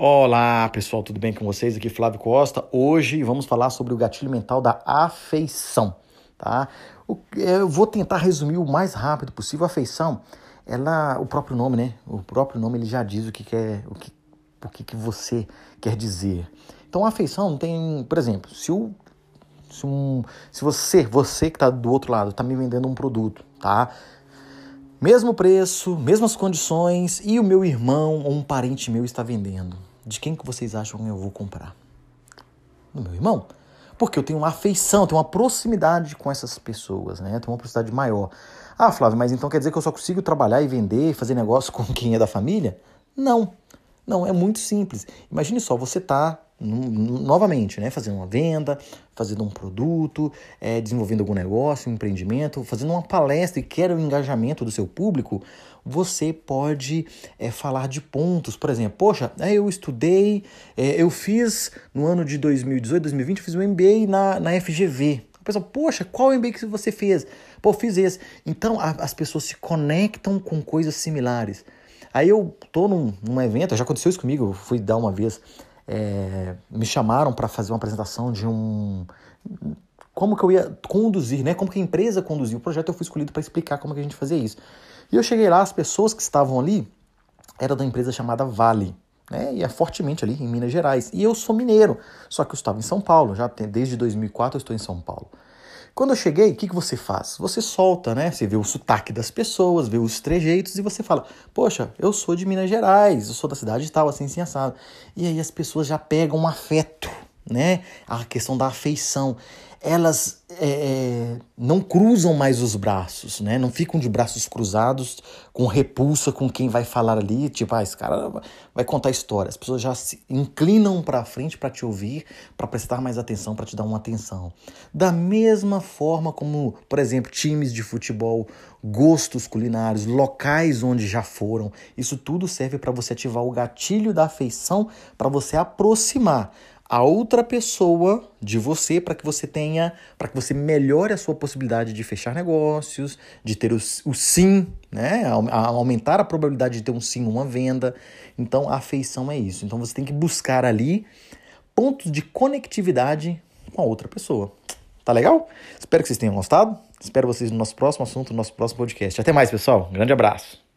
Olá pessoal, tudo bem com vocês? Aqui é Flávio Costa. Hoje vamos falar sobre o gatilho mental da afeição, tá? Eu vou tentar resumir o mais rápido possível. A afeição, ela, o próprio nome, né? O próprio nome ele já diz o que quer, o que, o que, que você quer dizer. Então a afeição tem, por exemplo, se o se, um, se você, você que está do outro lado, está me vendendo um produto, tá? Mesmo preço, mesmas condições e o meu irmão ou um parente meu está vendendo de quem que vocês acham que eu vou comprar? Do meu irmão. Porque eu tenho uma afeição, tenho uma proximidade com essas pessoas, né? tenho uma proximidade maior. Ah, Flávio, mas então quer dizer que eu só consigo trabalhar e vender, fazer negócio com quem é da família? Não. Não, é muito simples. Imagine só, você está novamente, né, fazendo uma venda, fazendo um produto, é, desenvolvendo algum negócio, um empreendimento, fazendo uma palestra e quer o engajamento do seu público, você pode é, falar de pontos. Por exemplo, poxa, é, eu estudei, é, eu fiz no ano de 2018, 2020, eu fiz um MBA na, na FGV. A pessoa, poxa, qual MBA que você fez? Pô, fiz esse. Então a, as pessoas se conectam com coisas similares. Aí eu tô num, num evento, já aconteceu isso comigo, eu fui dar uma vez é, me chamaram para fazer uma apresentação de um como que eu ia conduzir, né? Como que a empresa conduzia o projeto, eu fui escolhido para explicar como que a gente fazia isso. E eu cheguei lá, as pessoas que estavam ali eram da empresa chamada Vale, né? E é fortemente ali em Minas Gerais. E eu sou mineiro, só que eu estava em São Paulo, já desde 2004 eu estou em São Paulo. Quando eu cheguei, o que, que você faz? Você solta, né? Você vê o sotaque das pessoas, vê os trejeitos e você fala: Poxa, eu sou de Minas Gerais, eu sou da cidade tal, assim, assim, assado. E aí as pessoas já pegam um afeto, né? A questão da afeição elas é, é, não cruzam mais os braços, né? Não ficam de braços cruzados com repulsa com quem vai falar ali, tipo, ah, esse cara vai contar história. As pessoas já se inclinam para frente para te ouvir, para prestar mais atenção, para te dar uma atenção. Da mesma forma como, por exemplo, times de futebol, gostos culinários, locais onde já foram, isso tudo serve para você ativar o gatilho da afeição, para você aproximar a outra pessoa de você para que você tenha, para que você melhore a sua possibilidade de fechar negócios, de ter o, o sim, né? A, aumentar a probabilidade de ter um sim numa venda. Então a afeição é isso. Então você tem que buscar ali pontos de conectividade com a outra pessoa. Tá legal? Espero que vocês tenham gostado. Espero vocês no nosso próximo assunto, no nosso próximo podcast. Até mais, pessoal. Grande abraço.